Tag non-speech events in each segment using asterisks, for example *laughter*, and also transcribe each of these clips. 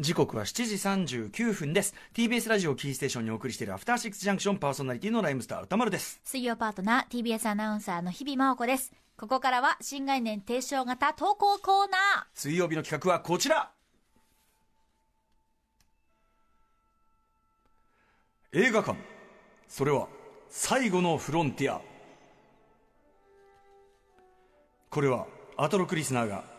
時刻は7時39分です。TBS ラジオキーステーションにお送りしているアフターシックスジャンクションパーソナリティのライムスター歌丸です。水曜パートナー TBS アナウンサーの日々真央子です。ここからは新概念提唱型投稿コーナー。水曜日の企画はこちら。映画館。それは最後のフロンティア。これはアトロクリスナーが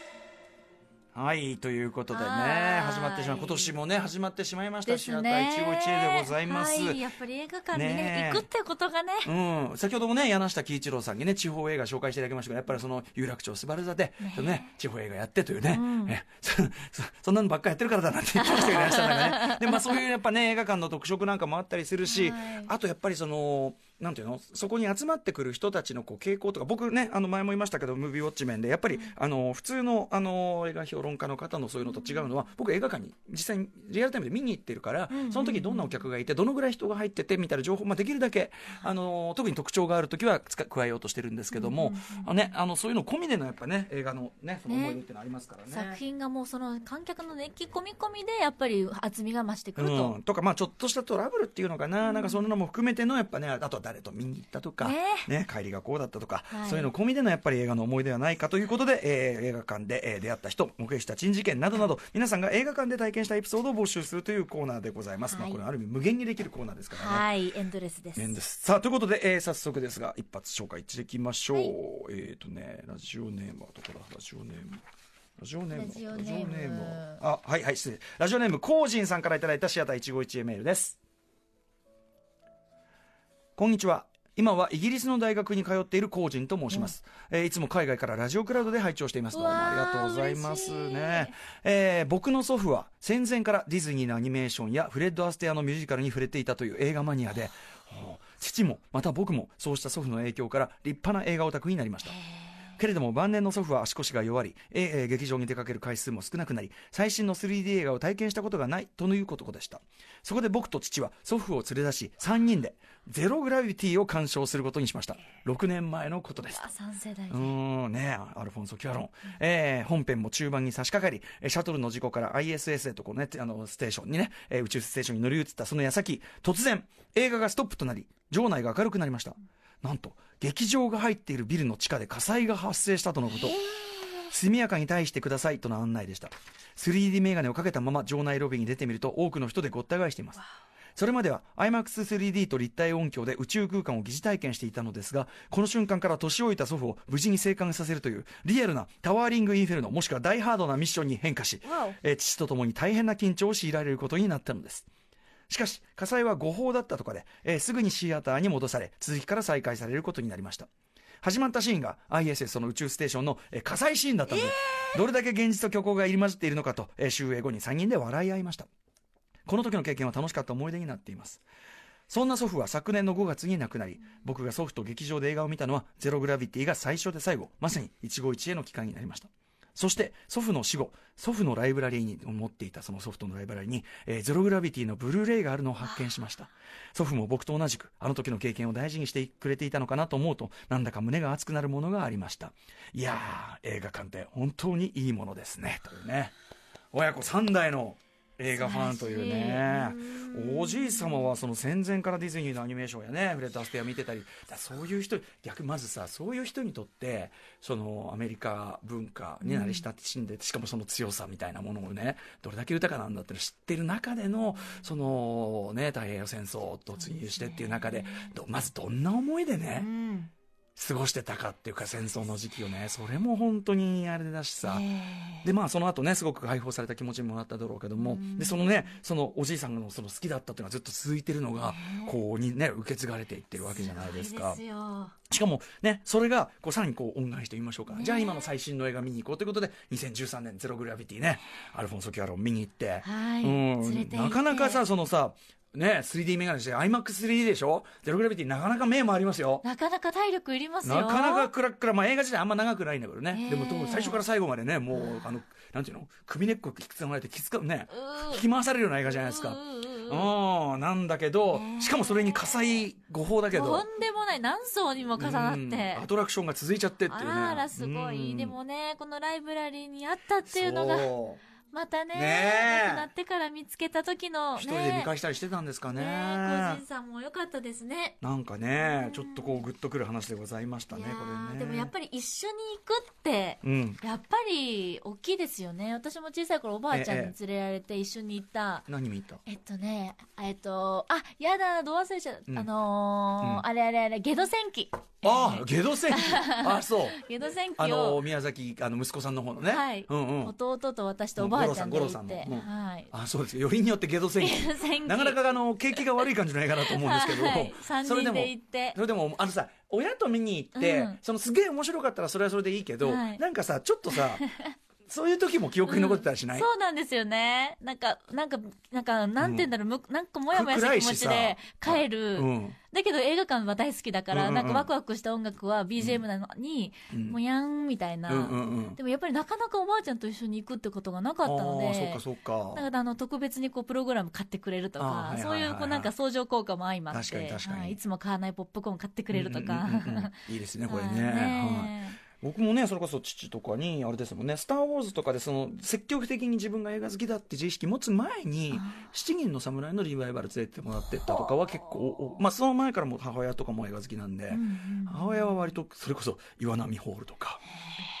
はいということでねはい。始まってしまう。今年もね始まってしまいました。ですシアターね一期一会でございます、はい、やっぱり映画館にねねえ。行くってことがね。うん、先ほどもね柳下喜一郎さんにね地方映画紹介していただきましたがやっぱりその有楽町スバル座で、そのね、地方映画やってというね、えそそ *laughs* そんなのばっかやってるからだなんて言ってましたけどいらっしゃる中ね。*laughs* で、まあ、そういうやっぱね映画館の特色なんかもあったりするし、はい。あとやっぱりそのなんていうの？そこに集まってくる人たちのこう傾向とか僕ねあの前も言いましたけどムービーウォッチ面でやっぱり、あの普通のあの映画評論家の方のそういうのと違うのは僕映画館に実際にリアルタイムで見に行ってるから、その時どんなお客がいてどのぐらい人が入っててみたいな情報、まあ、できるだけあの特に特徴がある時は加えようとしてるんですけども、あのね、あのそういうの込みでのやっぱね映画のねその思い出っていうのありますからね。作品がもうその観客の熱気込み込みでやっぱり厚みが増してくると、うん、とかまあちょっとしたトラブルっていうのかな、なんかそんなのも含めてのやっぱねあとは誰と見に行ったとか、ね。ね帰りがこうだったとか、はい。そういうの込みでのやっぱり映画の思い出はないかということで、えー映画館で、えー出会った人目撃した珍事件などなど皆さんが映画館で体験したエピソードを募集するというコーナーでございます、はい。まあこれある意味無限にできるコーナーですからね。はいエンドレスです。面ですさあということで、えー早速ですが一発紹介していきましょう、はい。えっ、とねラジオネームはどこだ？ラジオネーム。ラジオネーム。ラジオネーム。はあはいはい失礼。ラジオネームコージンさんからいただいたシアター一期一会メールですこんにちは。今はイギリスの大学に通っているコージンと申します、えーいつも海外からラジオクラウドで拝聴しています。どうもありがとうございますね、えー僕の祖父は戦前からディズニーのアニメーションやフレッド・アステアのミュージカルに触れていたという映画マニアで父もまた僕もそうした祖父の影響から立派な映画オタクになりましたけれども晩年の祖父は足腰が弱り、えー劇場に出かける回数も少なくなり最新の 3D 映画を体験したことがないということでした。そこで僕と父は祖父を連れ出し3人でゼログラビティを鑑賞することにしました。6年前のことです。あ三世代で。うーんねアルフォンソ・キュアロン、えー本編も中盤に差し掛かりえーシャトルの事故から ISS へとこう、ね、あのステーションにね、えー宇宙ステーションに乗り移ったその矢先突然映画がストップとなり場内が明るくなりましたなんと劇場が入っているビルの地下で火災が発生したとのこと。速やかに退してくださいとの案内でした。3D メガネをかけたまま場内ロビーに出てみると多くの人でごった返しています。それまでは IMAX3D と立体音響で宇宙空間を疑似体験していたのですがこの瞬間から年老いた祖父を無事に生還させるというリアルなタワーリングインフェルノもしくは大ハードなミッションに変化しえー父と共に大変な緊張を強いられることになったのですしかし火災は誤報だったとかで、えーすぐにシアターに戻され続きから再開されることになりました。始まったシーンが ISS その宇宙ステーションの、えー火災シーンだったので、どれだけ現実と虚構が入り混じっているのかと、えー終映後に3人で笑い合いました。この時の経験は楽しかった思い出になっています。そんな祖父は昨年の5月に亡くなり僕が祖父と劇場で映画を見たのはゼログラビティが最初で最後まさに一期一会の機会になりましたそして祖父の死後祖父のライブラリーに持っていたそのソフトのライブラリーに、えーゼログラビティのブルーレイがあるのを発見しました。祖父も僕と同じくあの時の経験を大事にしてくれていたのかなと思うとなんだか胸が熱くなるものがありました。いやー映画館って本当にいいものですね。というね。親子3代の映画ファンというね。おじい様はその戦前からディズニーのアニメーションやねフレッド・アステア見てたり。だそういう人逆まずさそういう人にとってそのアメリカ文化に慣れ親しんで、しかもその強さみたいなものをねどれだけ豊かなんだって知ってる中でのそのね太平洋戦争を突入してっていう中でどまずどんな思いでね、うん過ごしてたかっていうか戦争の時期をね。それも本当にあれだしさ、え。でまあその後ねすごく解放された気持ちにもなっただろうけども、でそのねそのおじいさんのその好きだったっていうのはずっと続いてるのが、こうにね受け継がれていってるわけじゃないですか。すしかもねそれがこうさらにこう恩返しと言いましょうか、じゃあ今の最新の映画見に行こうということで2013年「ゼログラビティねアルフォンソ・キュアロン見に行って、はい。うん。て。なかなかさそのさね 3D メガネして iMAX3D でしょ？ゼログラビティなかなか目もありますよ。なかなか体力いりますよ。なかなかクラックラ、まあ、映画自体あんま長くないんだけどね、ええ。でもと最初から最後までねもうあのなんていうの？首根っこ引きつまれてきつかね引き回されるような映画じゃないですか。うんなんだけど、しかもそれに火災誤報だけとどんでもない何層にも重なうん。ってアトラクションが続いちゃってっていうね。あらすごい、うん。でもねこのライブラリーにあったっていうのがそうまたねねえ。亡くなってから見つけた時のね一人で見返したりしてたんですかね。ねえ個人さんも良かったですね。なんかねちょっとこうグッとくる話でございましたねこれね。ーでもやっぱり一緒に行くってうん。やっぱり大きいですよね。私も小さい頃おばあちゃんに連れられて一緒に行った、何見た？えっとねえっとあやだど忘れちゃう、うん。あのーうん。あれあれあれゲド戦記ああゲド戦記。*laughs* あそう。ゲド戦記あのを宮崎あの息子さんの方のね。はい。うんうん。弟と私とおばあちゃんで行って、五郎さんの。はい。あそうですよ。りによってゲド戦記。なかなかあの景気が悪い感じの映画だと思うんですけど、*laughs* はい、3それでも人で行って。それでもあのさ親と見に行って、うん。そのすげえ面白かったらそれはそれでいいけど、はい。なんかさちょっとさ *laughs* そういう時も記憶に残ってたりしない、そうなんですよね。なんかなんかなんかなんて言うんだろう、むなんかモヤモヤした気持ちで帰る、うん。だけど映画館は大好きだから、うんうんうん。なんかワクワクした音楽は BGM なのに、うん。もうやんみたいな、うんうんうん。でもやっぱりなかなかおばあちゃんと一緒に行くってことがなかったのでそうかそうか。だからあの特別にこうプログラム買ってくれるとか、そういうこうなんか相乗効果も相まってはい、いつも買わないポップコーン買ってくれるとか、うんうんうんうんいいですねこれね、*laughs* はいはい僕もねそれこそ父とかにあれですもんね「スター・ウォーズ」とかでその積極的に自分が映画好きだって自意識持つ前に「七人の侍」のリバイバル連れてもらってったとかは結構おまあその前からも母親とかも映画好きなんで、うんうん母親は割とそれこそ岩波ホールとか。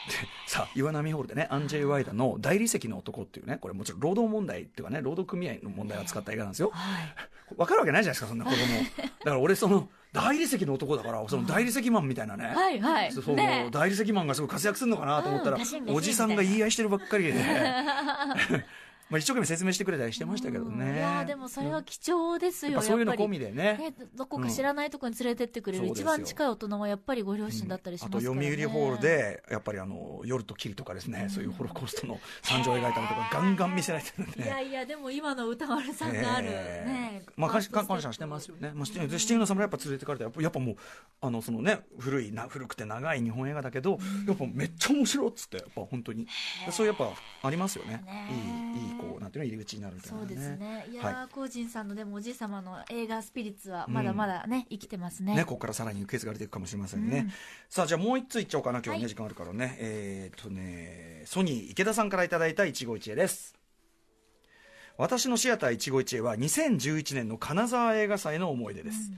でさあ岩波ホールでねアンジェイ・ワイダの「大理石の男」っていうねこれもちろん労働問題っていうかね労働組合の問題を扱った映画なんですよ。はい。わかるわけないじゃないですかそんな子供。*laughs* だから俺その大理石の男だからその大理石マンみたいなね、*laughs* はいはい。そうね。大理石マンがすごい活躍するのかなと思ったら、うんおじさんが言い合いしてるばっかりで、*laughs* まあ一生懸命説明してくれたりしてましたけどね。うん。いやーでもそれは貴重ですよ、やっぱそういうの込みでね。ね、どこか知らないところに連れてってくれる、一番近い大人はやっぱりご両親だったりしあとますから、ね。読売ホールでやっぱりあの夜と霧とかですね、そういうホロコーストの惨状を描いたのとかガンガン見せられてるんでいやいやでも今の歌丸さんがある、え。ねまあ、感謝してますよね、まあ、七人七人の侍やっぱ連れてかれたらやっぱやっぱもうあのそのね古いな古くて長い日本映画だけど、やっぱめっちゃ面白いっつってやっぱ本当に。そういうやっぱありますよね。ねいいいいこうなんていうの入り口になるみたいなそうですね。いやはーコージンさんのでもおじい様の映画スピリッツはまだまだね、生きてますね。ね、ここからさらに受け継がれていくかもしれませんね、うん。さあじゃあもう一ついっちゃおうかな今日ね、はい。時間あるからね。えーっとねソニー池田さんからいただいた一期一会です。私のシアター一期一会は2011年の金沢映画祭の思い出です、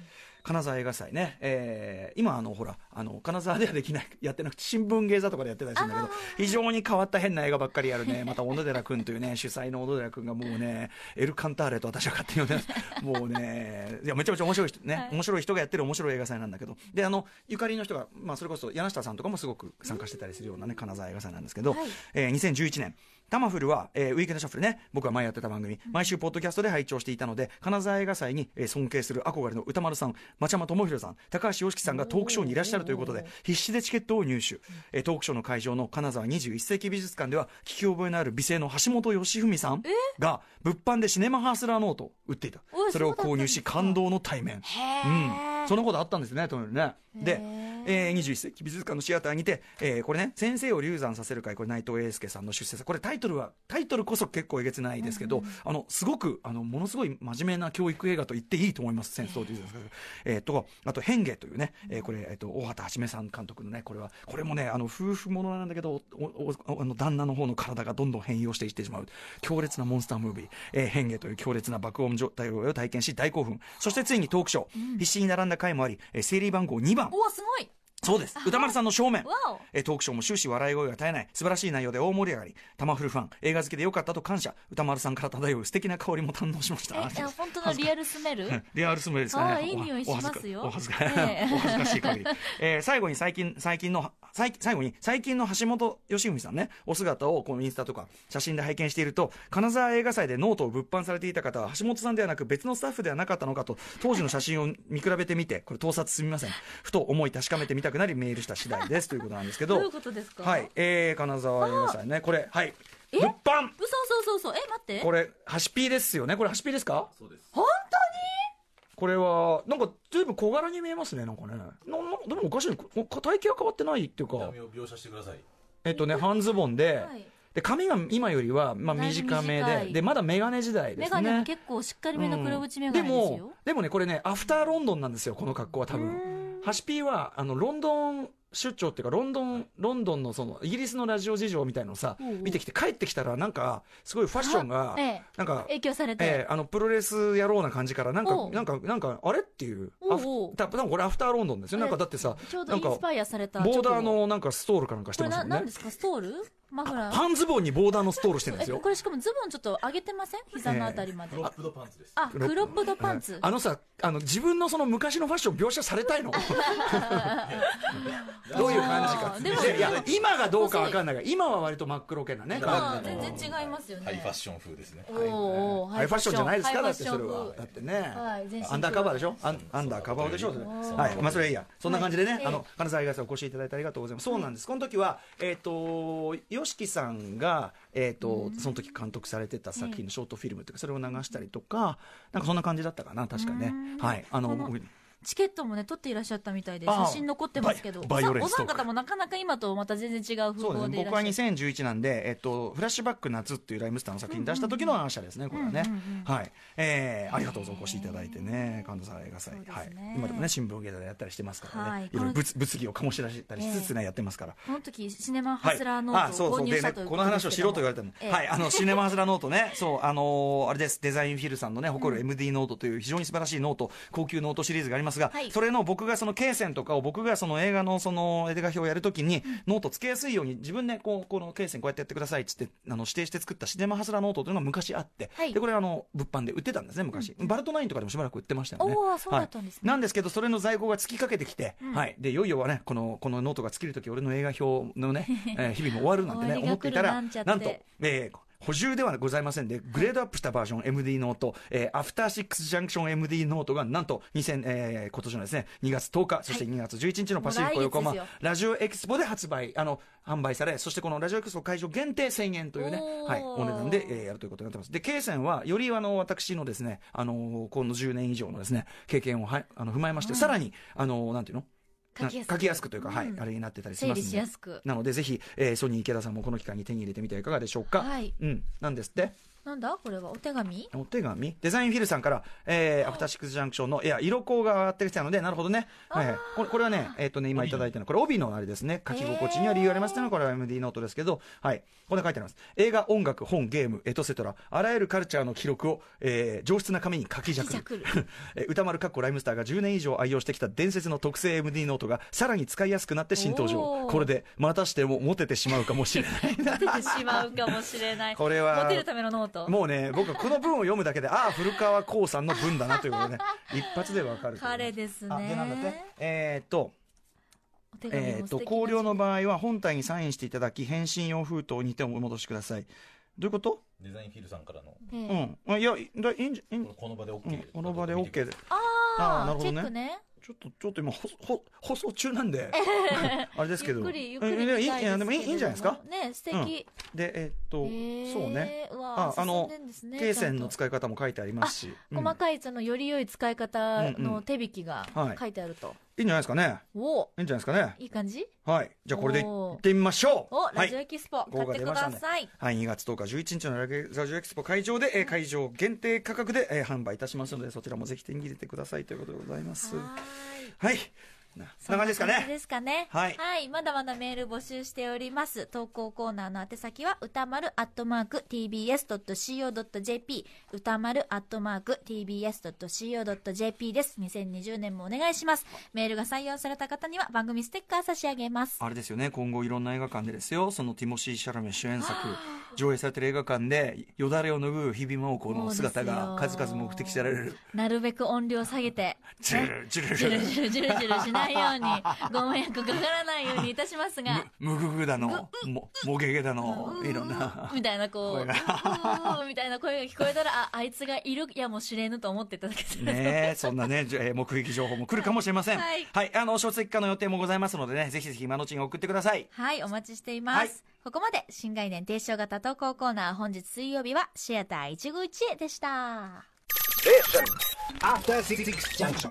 金沢映画祭ね、えー今あのほらあの金沢ではできない *laughs* やってなくて新聞芸座とかでやってたりするんだけど非常に変わった変な映画ばっかりやるね。また小野寺君というね *laughs* 主催の小野寺君がもうねエル・カンターレと私は勝手に呼んでます。*laughs* もうねいやめちゃめちゃ面白い人ね、はい。面白い人がやってる面白い映画祭なんだけど。であのゆかりの人が、まあ、それこそ柳下さんとかもすごく参加してたりするようなね金沢映画祭なんですけど、はい。えー2011年タマフルは、えーウィークエンドシャッフルね。僕が前やってた番組、毎週ポッドキャストで拝聴していたので金沢映画祭に、えー尊敬する憧れの歌丸さん町山智博さん高橋良樹さんがトークショーにいらっしゃるということで必死でチケットを入手、えートークショーの会場の金沢21世紀美術館では聞き覚えのある美声の橋本義文さんが物販でシネマハースラーノートを売っていた。それを購入し感動の対面。へうん、そんなことあったんですね、とね。でえー、21世紀美術館のシアターにて、えーこれね、先生を流産させる会、これ内藤英介さんの出世作、これタイトルは、タイトルこそ結構えげつないですけど、あの、すごく、あの、ものすごい真面目な教育映画と言っていいと思います、戦争流産させる。えーと、あと、変化というね、えーこれ、えっ、と、大畑はじめさん監督のね、これは、これもね、あの、夫婦ものなんだけど、おおおあの、旦那の方の体がどんどん変容していってしまう、強烈なモンスタームービー、えー変化という強烈な爆音状態を体験し大興奮。そしてついにトークショー、必死に並んだ回もあり、えー、整理番号2番。おおすごいそうです。宇多丸さんの正面。えートークショーも終始笑い声が絶えない。素晴らしい内容で大盛り上がり。タマフルファン映画好きでよかったと感謝。宇多丸さんから漂う素敵な香りも堪能しました。えいや本当のリアルスメル？ real smell ですかね。いい匂いしますよ。お恥ずかお恥ずかええ。*laughs* お恥ずかしい限り。えー最後に最近、最近の、最最後に最近の橋本吉史さんね、お姿をこのインスタとか写真で拝見していると、金沢映画祭でノートを物販されていた方は橋本さんではなく別のスタッフではなかったのかと、当時の写真を見比べてみて、これ盗撮すみません。ふと思い確かめてみたくなりメールした次第ですということなんですけど。どういう、ことですか？はい、えー、金沢映画祭ね、これ、はい、物販。嘘そうそうそうえ待って。これ、ハシピーですよね？これ、ハシピーですか？そうです。本これは、なんか、ずいぶん小柄に見えますね、なんかね。ななでもおかしい。こ体型は変わってないっていうか。見た、目を描写してください。えっとね、半ズボンで、当にはい。で髪が今よりはまあ短めででまだメガネ時代ですね。メガネも結構しっかりめの黒縁メガネですでもよ。でもねこれねアフターロンドンなんですよこの格好は多う分んハシピーはあのロンドン出張っていうかロンドンロンドンのそのイギリスのラジオ事情みたいのをさおうおう見てきて帰ってきたらなんかすごいファッションがあええ。なんか影響されて。ええあのプロレス野郎な感じからなんかなんかなんかあれ？っていう。おうアフおう多分これアフターロンドンですよ。なんかあれだってさちょうどなんかインスパイアされたボーダーのなんかストールかなんかしてこれますよね。な何ですか？ストール？マフラー。半ズボンにボーダーのストールしてるんですよ。えこれしかもズボンちょっと上げてません？膝のあたりまで、クロップドパンツです。あクロップ。ドパンツ、あのさあの自分のその昔のファッション描写されたいのどういう感じか。いや今がどうかわかんないから今は割と真っ黒系なね。全然違いますよね。ハイファッション風ですね。おーおーハイファッション。じゃないですかハだってそれはだってね、アンダーカバーでしょ？アンアンダーカバーでしょ？それーはいまあそれはいいや。そんな感じでね、はい。あの金沢愛さんお越しいただいてありがとうございます、そうなんです。この時はえっ、と YOSHIKI さんがえっ、と、その時監督されてた作品のショートフィルムというかそれを流したりとかなんかそんな感じだったかな確かね。うん。はい。あのチケットもね取っていらっしゃったみたいで写真残ってますけど。お三方もなかなか今とまた全然違う風そうですね僕は貌でいらっしゃる。2011なんで、えっと、フラッシュバック夏っていうライムスターの作品出した時のアーシャですね、これはね、はい、えー、ありがとうございます。お越しいただいてね、神田さん映画祭、そうですはい。ね、今でもね、新聞芸座でやったりしてますからね、はい。い、ろいろ物物議を醸し出したりしつつね、やってますから。この時シネマはい、ハスラーノートを購入したというこの話をしろと言われたの、ええ。はい。あの *laughs* シネマハスラーノートねそうあのーあれです。デザインフィルさんのね誇る MD ノートという非常に素晴らしいノート高級ノートシリーズがありますが、はい。それの僕がその罫線とかを僕がその映画のその絵手書きをやるときに、ノートつけやすいように自分でこうこの罫線こうやってやってくださいっつってあの指定して作ったシネマハスラーノートというのが昔あって、はい。でこれあの物販で売ってたんですね昔、バルトナインとかでもしばらく売ってましたよね。おーそうだったんですね。はいなんですけどそれの在庫が尽きかけてきて、うん。はい。でいよいよはねこのこのノートが尽きるとき俺の映画評のね、*laughs* えー日々も終わるなんてね *laughs* 思っていたらなんと、えー補充ではございませんで、グレードアップしたバージョン MD ノート、えーアフターシックスジャンクション MD ノートがなんと2000、えー今年のですね、2月10日、そして2月11日のパシフィコ横浜、ラジオエキスポで発売、あの、販売され、そしてこのラジオエキスポ会場限定1000円というね、はい、お値段で、えーやるということになってます。で、罫線は、よりあの、私のですね、あの、この10年以上のですね、経験をはい、あの、踏まえまして、さらに、あの、なんていうの？書きやすくやすくというか、はい、うんあれになってたりし整理ますんで。しやすくなので、ぜひ、えーソニー池田さんもこの機会に手に入れてみてはいかがでしょうか。はいうん、なんですって。なんだ？これは？お手紙？お手紙？デザインフィルさんから、えー、アフターシックスジャンクションの、いや、色校が上がってきたので、なるほどね。はいはい。これこれはね、えっ、とね、今いただいたのは、これ帯のあれですね、書き心地には理由ありますっていうのは、これは MD ノートですけど、はい。こんな書いてあります。映画、音楽、本、ゲーム、エトセトラ、あらゆるカルチャーの記録を、えー、上質な紙に書きじゃくる。*laughs* えー宇多丸かっこライムスターが10年以上愛用してきた伝説の特製 MD ノートがさらに使いやすくなって新登場。これでまたしてもモテてしまうかもしれない。出てしまうかもしれない。*laughs* これはモテるためのノートもうね、僕はこの文を読むだけで、ああ、古川光さんの文だなということでね、*laughs* 一発でわかる。彼ですね。あで、なんだって、えーっと、えーっと、も素敵な考慮の場合は本体にサインしていただき、返信用封筒にてお戻しください。どういうこと？デザインフィルさんからの、ええ。うん。あいや、いだいいんじゃ、いいん。この場でう OK ん。この場で OK で。あああーなるほどね。チェックねちょっと、ちょっと今、ほほ放送中なんで、*laughs* あれですけど。ゆっくりゆっくりえいやいでもいいいいんじゃないですか？ね素敵、で、えーっと、そうね。ああの経線の使い方も書いてありますし。うん細かいそのより良い使い方の手引きがはい。書いてあると、いいんじゃないですかね。おおいいんじゃないですかね。いい感じ？はい。じゃあこれでいおーってみましょう。おはいラジオエキスポ、ここが買ってくださいはい、2月10日、11日のラジオエキスポ会場で、えー会場限定価格で、えー販売いたしますので、そちらもぜひ手に入れてくださいということでございます。ははい。なそんな感じですかね。ですかね。はいまだまだメール募集しております。投稿コーナーの宛先は、歌丸アットマーク tbs.co.jp、歌丸アットマーク tbs.co.jp です。2020年もお願いします。メールが採用された方には番組ステッカー差し上げます。あれですよね、今後いろんな映画館でですよ、そのティモシー・シャラメ主演作、上映されてる映画館で、よだれを拭う日々真央子の姿が数々目的せられる。なるべく音量下げて、*laughs* ジュルジュルジュルジュルジュルジュルしないように、ご迷惑かからないようにいたしますが、む、むぐぐだの、も、もげげだの、いろんな。みたいなこう、みたいな声が聞こえたら、あ、あいつがいるやもしれぬと思っていただけたらねえ、そんなね、えー目撃情報も来るかもしれません。はいあの、書籍化の予定もございますのでね、ぜひぜひ今のうちに送ってください。はい、お待ちしています。はいここまで新概念提唱型投稿コーナー、本日水曜日はシアター一期一会でした。After Six Junction.